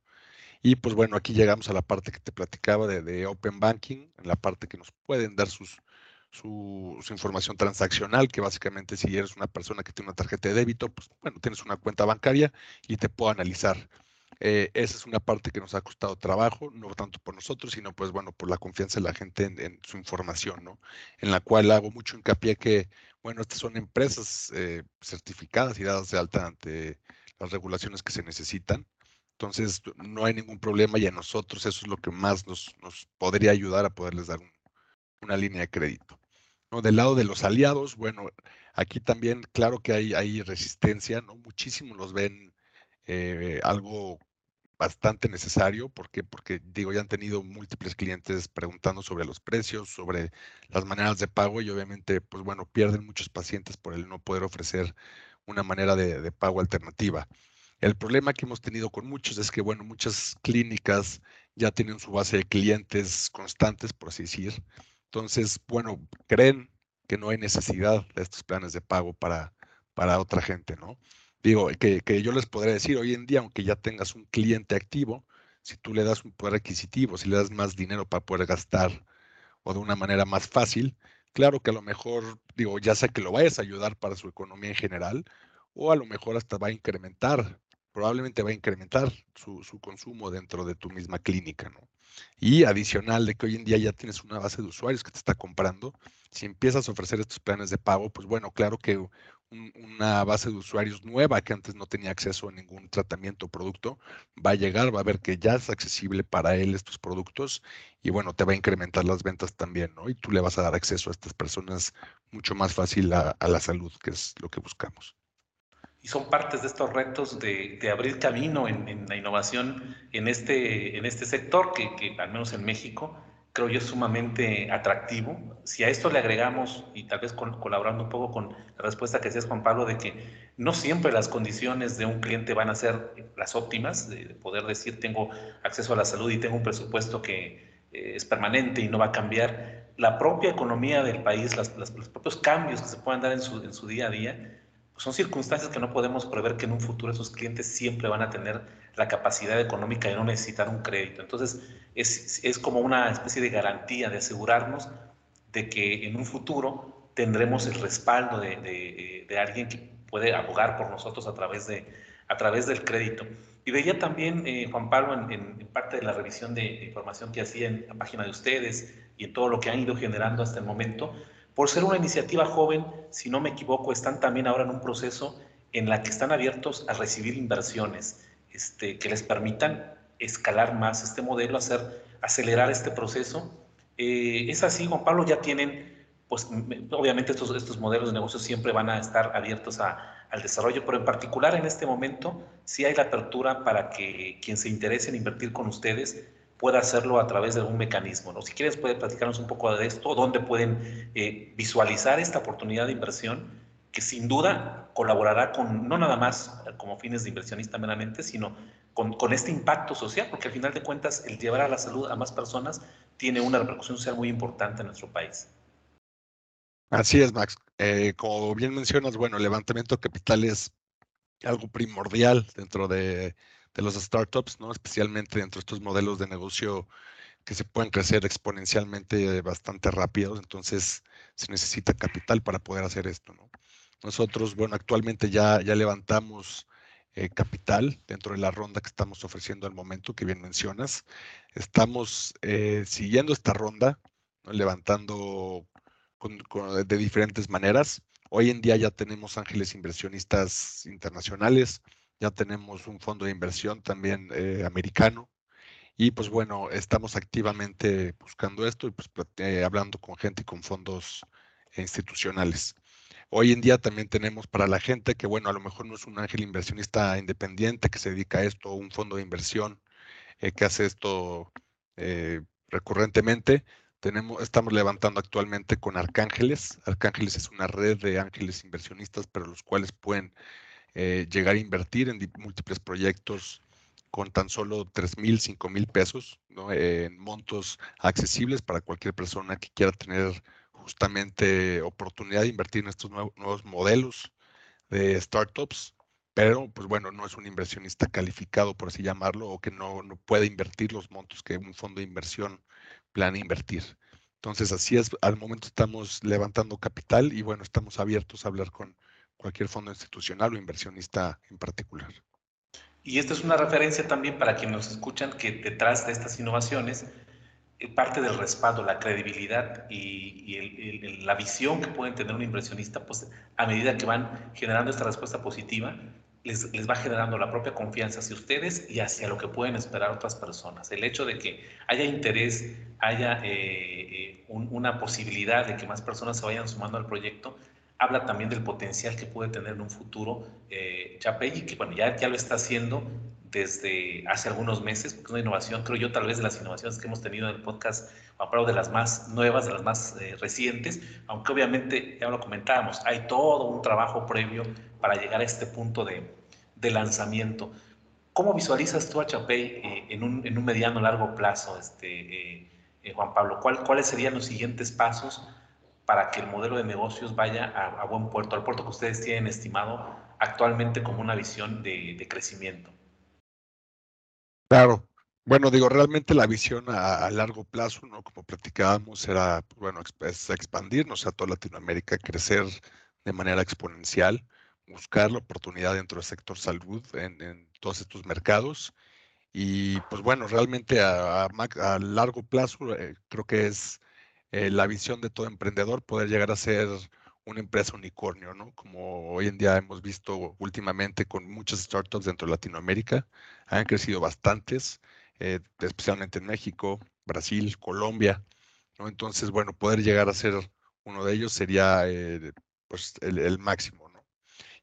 Y pues bueno, aquí llegamos a la parte que te platicaba de, Open Banking, en la parte que nos pueden dar sus, su, información transaccional, que básicamente si eres una persona que tiene una tarjeta de débito, pues bueno, tienes una cuenta bancaria y te puedo analizar. Eh, esa es una parte que nos ha costado trabajo, no tanto por nosotros, sino pues bueno, por la confianza de la gente en, su información, ¿no? En la cual hago mucho hincapié que bueno, estas son empresas eh, certificadas y dadas de alta ante las regulaciones que se necesitan. Entonces, no hay ningún problema y a nosotros eso es lo que más nos, podría ayudar a poderles dar una línea de crédito. ¿No? Del lado de los aliados, bueno, aquí también, claro que hay, hay resistencia, ¿no? Muchísimos los ven eh, algo bastante necesario. ¿Por qué? Porque digo, ya han tenido múltiples clientes preguntando sobre los precios, sobre las maneras de pago y obviamente, pues bueno, pierden muchos pacientes por el no poder ofrecer una manera de, pago alternativa. El problema que hemos tenido con muchos es que, bueno, muchas clínicas ya tienen su base de clientes constantes, por así decir. Entonces, bueno, creen que no hay necesidad de estos planes de pago para, para otra gente, ¿no? Digo, que, yo les podría decir, hoy en día, aunque ya tengas un cliente activo, si tú le das un poder adquisitivo, si le das más dinero para poder gastar o de una manera más fácil, claro que a lo mejor, digo, ya sea que lo vayas a ayudar para su economía en general, o a lo mejor hasta va a incrementar, probablemente va a incrementar su, su consumo dentro de tu misma clínica, ¿no? Y adicional de que hoy en día ya tienes una base de usuarios que te está comprando, si empiezas a ofrecer estos planes de pago, pues bueno, claro que una base de usuarios nueva que antes no tenía acceso a ningún tratamiento o producto, va a llegar, va a ver que ya es accesible para él estos productos y bueno, te va a incrementar las ventas también, ¿no? Y tú le vas a dar acceso a estas personas mucho más fácil a, la salud, que es lo que buscamos. Y son partes de estos retos de, abrir camino en, la innovación en este, en este sector, que, que al menos en México creo yo, sumamente atractivo. Si a esto le agregamos, y tal vez colaborando un poco con la respuesta que hacías, Juan Pablo, de que no siempre las condiciones de un cliente van a ser las óptimas, de poder decir tengo acceso a la salud y tengo un presupuesto que eh, es permanente y no va a cambiar, la propia economía del país, los propios cambios que se puedan dar en su, en su día a día, son circunstancias que no podemos prever que en un futuro esos clientes siempre van a tener la capacidad económica de no necesitar un crédito. Entonces, es, es como una especie de garantía de asegurarnos de que en un futuro tendremos el respaldo de, de, alguien que puede abogar por nosotros a través, de, a través del crédito. Y veía también, eh, Juan Pablo, en, parte de la revisión de información que hacía en la página de ustedes y en todo lo que han ido generando hasta el momento, por ser una iniciativa joven, si no me equivoco, están también ahora en un proceso en la que están abiertos a recibir inversiones. Este, que les permitan escalar más este modelo, hacer, acelerar este proceso. Eh, es así, Juan Pablo, ya tienen, pues obviamente estos, modelos de negocio siempre van a estar abiertos al desarrollo, pero en particular en este momento sí hay la apertura para que quien se interese en invertir con ustedes pueda hacerlo a través de algún mecanismo. ¿no? Si quieres, puede platicarnos un poco de esto, dónde pueden eh, visualizar esta oportunidad de inversión que sin duda colaborará con, no nada más como fines de inversionista meramente, sino con, con, este impacto social, porque al final de cuentas el llevar a la salud a más personas tiene una repercusión social muy importante en nuestro país. Así es, Max. Eh, como bien mencionas, bueno, el levantamiento de capital es algo primordial dentro de, de los startups, ¿no? Especialmente dentro de estos modelos de negocio que se pueden crecer exponencialmente bastante rápidos, entonces se necesita capital para poder hacer esto, ¿no? Nosotros, bueno, actualmente ya, ya levantamos eh, capital dentro de la ronda que estamos ofreciendo al momento, que bien mencionas. Estamos eh, siguiendo esta ronda, levantando de diferentes maneras. Hoy en día ya tenemos ángeles inversionistas internacionales, ya tenemos un fondo de inversión también eh, americano. Y pues bueno, estamos activamente buscando esto y pues hablando con gente y con fondos institucionales. Hoy en día también tenemos para la gente que, bueno, a lo mejor no es un ángel inversionista independiente que se dedica a esto, un fondo de inversión eh, que hace esto eh, recurrentemente. Tenemos, estamos levantando actualmente con Arcángeles. Arcángeles es una red de ángeles inversionistas, pero los cuales pueden eh, llegar a invertir en múltiples proyectos con tan solo 3 mil, 5 mil pesos, en montos accesibles para cualquier persona que quiera tener justamente oportunidad de invertir en estos nuevos, modelos de startups, pero pues bueno, no es un inversionista calificado, por así llamarlo, o que no, no puede invertir los montos que un fondo de inversión planea invertir. Entonces, así es, al momento estamos levantando capital y bueno, estamos abiertos a hablar con cualquier fondo institucional o inversionista en particular. Y esta es una referencia también para quienes nos escuchan que detrás de estas innovaciones eh, parte del respaldo, la credibilidad y, la visión que pueden tener un inversionista, pues a medida que van generando esta respuesta positiva, les, les, va generando la propia confianza hacia ustedes y hacia lo que pueden esperar otras personas. El hecho de que haya interés, haya eh, eh, una posibilidad de que más personas se vayan sumando al proyecto, habla también del potencial que puede tener en un futuro eh, y que bueno, ya, ya lo está haciendo desde hace algunos meses, porque es una innovación, creo yo, tal vez de las innovaciones que hemos tenido en el podcast, Juan Pablo, de las más nuevas, de las más eh, recientes, aunque obviamente, ya lo comentábamos, hay todo un trabajo previo para llegar a este punto de, de lanzamiento. ¿Cómo visualizas tú a Chapey eh, en, un, en, un, mediano largo plazo, este, eh, Juan Pablo? ¿Cuál, ¿Cuáles serían los siguientes pasos para que el modelo de negocios vaya a, buen puerto, al puerto que ustedes tienen estimado actualmente como una visión de, de crecimiento? Claro. Bueno, digo, realmente la visión a, largo plazo, ¿no? Como platicábamos, era, pues, bueno, es expandirnos a toda Latinoamérica, crecer de manera exponencial, buscar la oportunidad dentro del sector salud en, todos estos mercados. Y pues bueno, realmente a, largo plazo eh, creo que es eh, la visión de todo emprendedor poder llegar a ser una empresa unicornio, ¿no? Como hoy en día hemos visto últimamente con muchas startups dentro de Latinoamérica, han crecido bastantes, eh, especialmente en México, Brasil, Colombia, ¿no? Entonces, bueno, poder llegar a ser uno de ellos sería eh, pues el, máximo.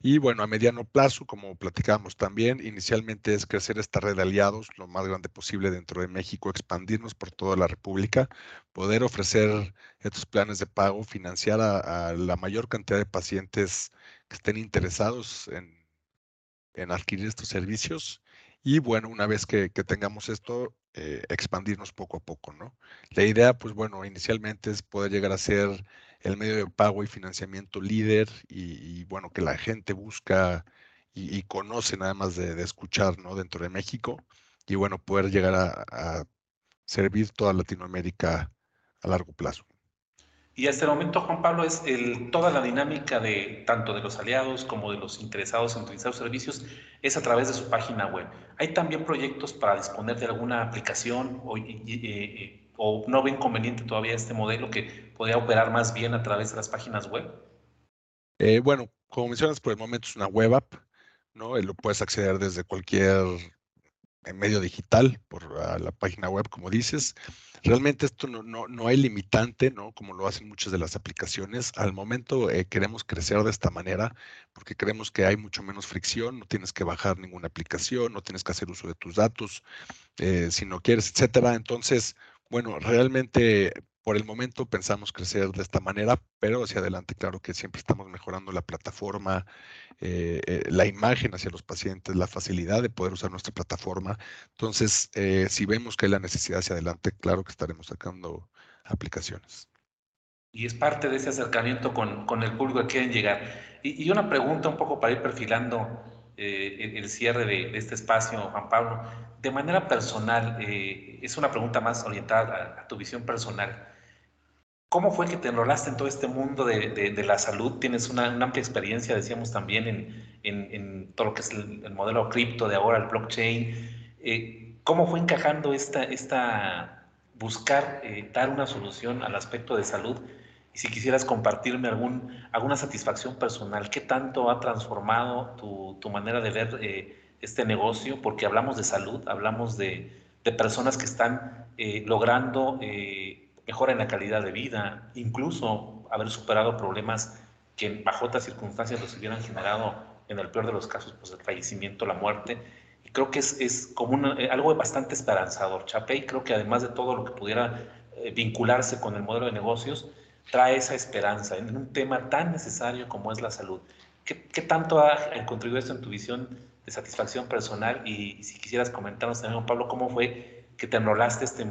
Y bueno, a mediano plazo, como platicábamos también, inicialmente es crecer esta red de aliados lo más grande posible dentro de México, expandirnos por toda la República, poder ofrecer estos planes de pago, financiar a, la mayor cantidad de pacientes que estén interesados en, en adquirir estos servicios y bueno, una vez que, tengamos esto, eh, expandirnos poco a poco, ¿no? La idea, pues bueno, inicialmente es poder llegar a ser el medio de pago y financiamiento líder y, bueno, que la gente busca y, conoce nada más de, escuchar, ¿no? Dentro de México y bueno, poder llegar a servir toda Latinoamérica a largo plazo. Y hasta el momento, Juan Pablo, es el, toda la dinámica de tanto de los aliados como de los interesados en utilizar servicios es a través de su página web. ¿Hay también proyectos para disponer de alguna aplicación o, eh, o no ven conveniente todavía este modelo que podría operar más bien a través de las páginas web? Eh, bueno, como mencionas, por el momento es una web app, ¿no? Lo puedes acceder desde cualquier en medio digital, por la página web, como dices. Realmente esto no, no, no, hay limitante, ¿no? Como lo hacen muchas de las aplicaciones. Al momento eh, queremos crecer de esta manera porque creemos que hay mucho menos fricción, no tienes que bajar ninguna aplicación, no tienes que hacer uso de tus datos eh, si no quieres, etcétera. Entonces, bueno, realmente por el momento pensamos crecer de esta manera, pero hacia adelante, claro que siempre estamos mejorando la plataforma, eh, eh, la imagen hacia los pacientes, la facilidad de poder usar nuestra plataforma. Entonces, eh, si vemos que hay la necesidad hacia adelante, claro que estaremos sacando aplicaciones. Y es parte de ese acercamiento con, con el público que quieren llegar. Y, y, una pregunta un poco para ir perfilando el, cierre de, este espacio, Juan Pablo. De manera personal, es una pregunta más orientada a, a tu visión personal. ¿Cómo fue que te enrolaste en todo este mundo de, la salud? Tienes una, amplia experiencia, decíamos también, en, todo lo que es el, modelo cripto de ahora, el blockchain. Eh, ¿Cómo fue encajando esta, esta buscar eh, dar una solución al aspecto de salud? Y si quisieras compartirme algún, alguna satisfacción personal, ¿qué tanto ha transformado tu, manera de ver eh, este negocio? Porque hablamos de salud, hablamos de, personas que están logrando mejora en la calidad de vida, incluso haber superado problemas que bajo otras circunstancias los hubieran generado, en el peor de los casos, pues el fallecimiento, la muerte. Y creo que es, es como eh, algo bastante esperanzador. Chapey creo que además de todo lo que pudiera eh, vincularse con el modelo de negocios, trae esa esperanza en un tema tan necesario como es la salud. ¿Qué, qué tanto ha contribuido esto en tu visión de satisfacción personal? Y, si quisieras comentarnos también, Pablo, cómo fue que te enrolaste este,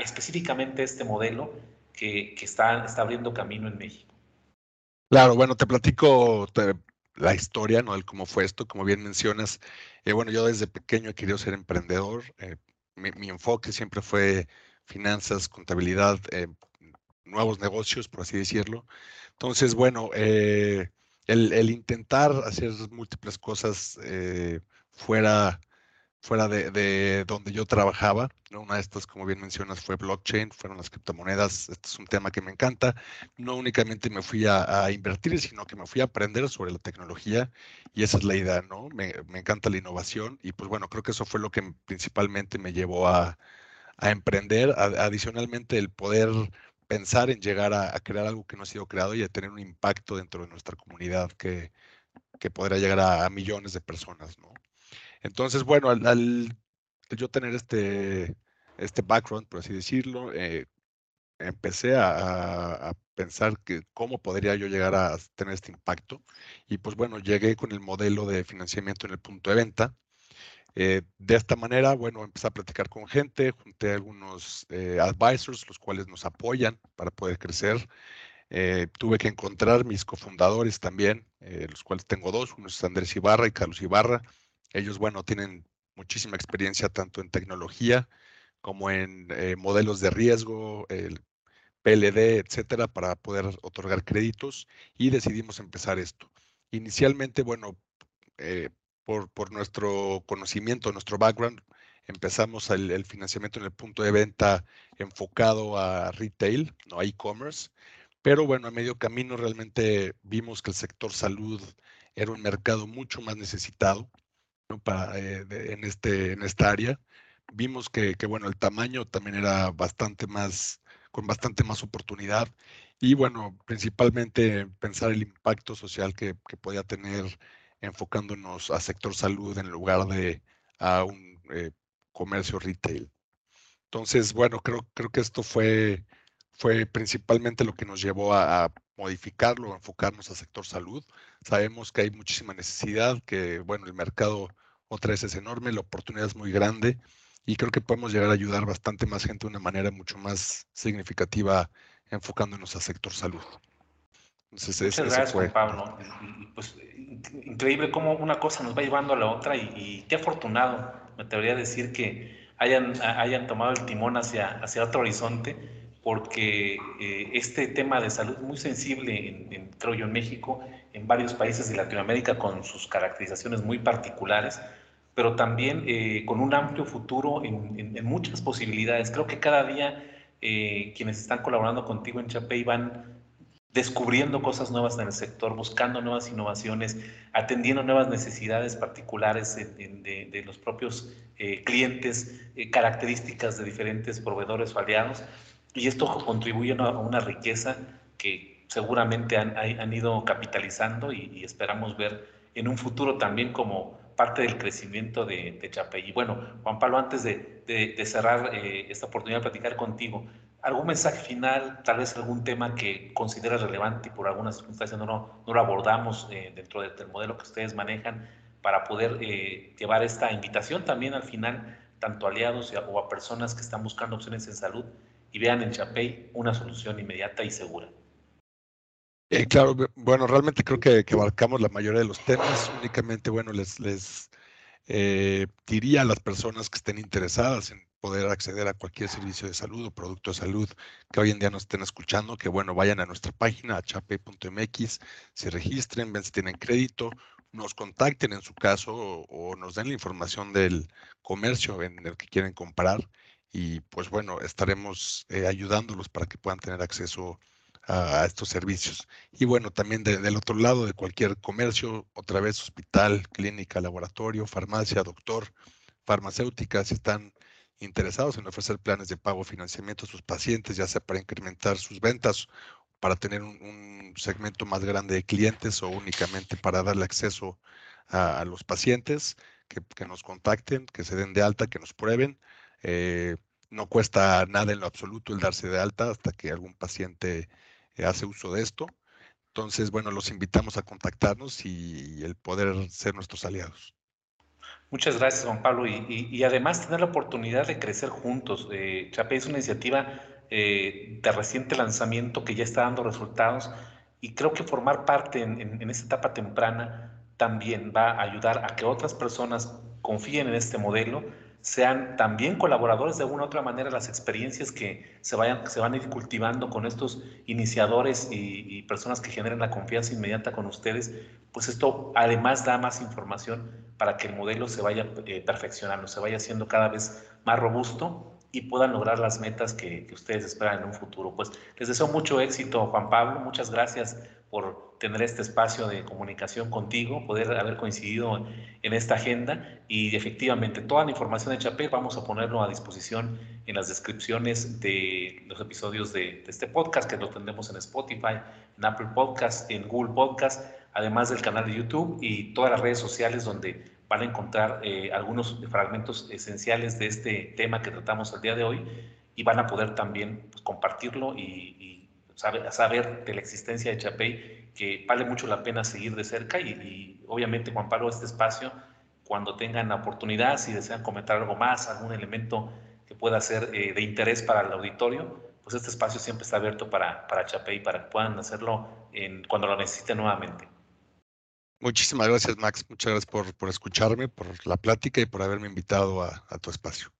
específicamente este modelo que, está, está abriendo camino en México. Claro, bueno, te platico la historia, ¿no? El cómo fue esto, como bien mencionas. Eh, bueno, yo desde pequeño he querido ser emprendedor. Eh, mi, enfoque siempre fue finanzas, contabilidad, eh, nuevos negocios, por así decirlo. Entonces, bueno, el, intentar hacer múltiples cosas fuera fuera de, donde yo trabajaba. Una de estas, como bien mencionas, fue blockchain, fueron las criptomonedas. Este es un tema que me encanta. No únicamente me fui a, invertir, sino que me fui a aprender sobre la tecnología y esa es la idea, ¿no? Me, encanta la innovación y pues bueno, creo que eso fue lo que principalmente me llevó a, emprender. adicionalmente, el poder pensar en llegar a, crear algo que no ha sido creado y a tener un impacto dentro de nuestra comunidad que, que podrá llegar a millones de personas, ¿no? Entonces, bueno, al, yo tener este, este background, por así decirlo, eh, empecé a, pensar que cómo podría yo llegar a tener este impacto. Y pues bueno, llegué con el modelo de financiamiento en el punto de venta. Eh, de esta manera, bueno, empecé a platicar con gente, junté algunos eh, advisors, los cuales nos apoyan para poder crecer. tuve que encontrar mis cofundadores también, los cuales tengo dos, uno es Andrés Ibarra y Carlos Ibarra, ellos, bueno, tienen muchísima experiencia tanto en tecnología como en eh, modelos de riesgo, el PLD, etcétera, para poder otorgar créditos y decidimos empezar esto. Inicialmente, bueno, eh, por, por, nuestro conocimiento, nuestro background, empezamos el, el, financiamiento en el punto de venta enfocado a retail, no a e-commerce, pero bueno, a medio camino realmente vimos que el sector salud era un mercado mucho más necesitado para, eh, en, este, en esta área. Vimos que, que, bueno, el tamaño también era bastante más, con bastante más oportunidad y bueno, principalmente pensar el impacto social que, que podía tener enfocándonos a sector salud en lugar de a un eh, comercio retail. Entonces, bueno, creo, creo que esto fue, fue principalmente lo que nos llevó a, a modificarlo, enfocarnos al sector salud. Sabemos que hay muchísima necesidad, que bueno, el mercado otra vez es enorme, la oportunidad es muy grande y creo que podemos llegar a ayudar bastante más gente de una manera mucho más significativa enfocándonos al sector salud. Entonces, Muchas gracias, Pablo. Pues increíble cómo una cosa nos va llevando a la otra y, qué afortunado, me atrevería a decir que hayan, hayan tomado el timón hacia, hacia otro horizonte porque eh, este tema de salud muy sensible, en, creo yo, en México, en varios países de Latinoamérica con sus caracterizaciones muy particulares, pero también eh, con un amplio futuro en, muchas posibilidades. Creo que cada día eh, quienes están colaborando contigo en Chapey van descubriendo cosas nuevas en el sector, buscando nuevas innovaciones, atendiendo nuevas necesidades particulares de, de, los propios clientes, características de diferentes proveedores o aliados y esto contribuye a una riqueza que seguramente han, han ido capitalizando y, esperamos ver en un futuro también como parte del crecimiento de, de Chapey. Y bueno, Juan Pablo, antes de, de, cerrar eh, esta oportunidad de platicar contigo, ¿Algún mensaje final, tal vez algún tema que consideras relevante y por alguna circunstancia no, no, lo abordamos eh, dentro del modelo que ustedes manejan para poder eh, llevar esta invitación también al final, tanto a aliados o a personas que están buscando opciones en salud y vean en Chapey una solución inmediata y segura? Eh, claro, bueno, realmente creo que, abarcamos la mayoría de los temas. Únicamente, bueno, les, les diría a las personas que estén interesadas en poder acceder a cualquier servicio de salud o producto de salud que hoy en día nos estén escuchando, que bueno, vayan a nuestra página, chape.mx, se registren, ven si tienen crédito, nos contacten en su caso o, nos den la información del comercio en el que quieren comprar y pues bueno, estaremos eh, ayudándolos para que puedan tener acceso a, estos servicios. Y bueno, también del otro lado de cualquier comercio, otra vez hospital, clínica, laboratorio, farmacia, doctor, farmacéutica, si están interesados en ofrecer planes de pago o financiamiento a sus pacientes, ya sea para incrementar sus ventas, para tener un, segmento más grande de clientes o únicamente para darle acceso a, los pacientes, que, nos contacten, que se den de alta, que nos prueben. Eh, no cuesta nada en lo absoluto el darse de alta hasta que algún paciente eh, hace uso de esto. Entonces, bueno, los invitamos a contactarnos y el poder ser nuestros aliados. Muchas gracias, Juan Pablo. Y, además tener la oportunidad de crecer juntos. Eh, es una iniciativa eh, de reciente lanzamiento que ya está dando resultados y creo que formar parte en, en, esta etapa temprana también va a ayudar a que otras personas confíen en este modelo, sean también colaboradores de alguna u otra manera las experiencias que se, vayan, se van a ir cultivando con estos iniciadores y personas que generen la confianza inmediata con ustedes, pues esto además da más información para que el modelo se vaya eh, perfeccionando, se vaya haciendo cada vez más robusto y puedan lograr las metas que, ustedes esperan en un futuro. Pues les deseo mucho éxito, Juan Pablo. Muchas gracias por tener este espacio de comunicación contigo, poder haber coincidido en esta agenda y efectivamente toda la información de Chapé vamos a ponerlo a disposición en las descripciones de los episodios de, de este podcast que lo tendremos en Spotify, en Apple Podcast, en Google Podcast además del canal de YouTube y todas las redes sociales donde van a encontrar eh, algunos fragmentos esenciales de este tema que tratamos el día de hoy y van a poder también pues, compartirlo y, saber, de la existencia de Chapey, que vale mucho la pena seguir de cerca y, obviamente Juan Pablo, este espacio, cuando tengan la oportunidad, si desean comentar algo más, algún elemento que pueda ser eh, de interés para el auditorio, pues este espacio siempre está abierto para, para Chapey, para que puedan hacerlo en, cuando lo necesiten nuevamente. Muchísimas gracias, Max. Muchas gracias por, por escucharme, por la plática y por haberme invitado a, a tu espacio.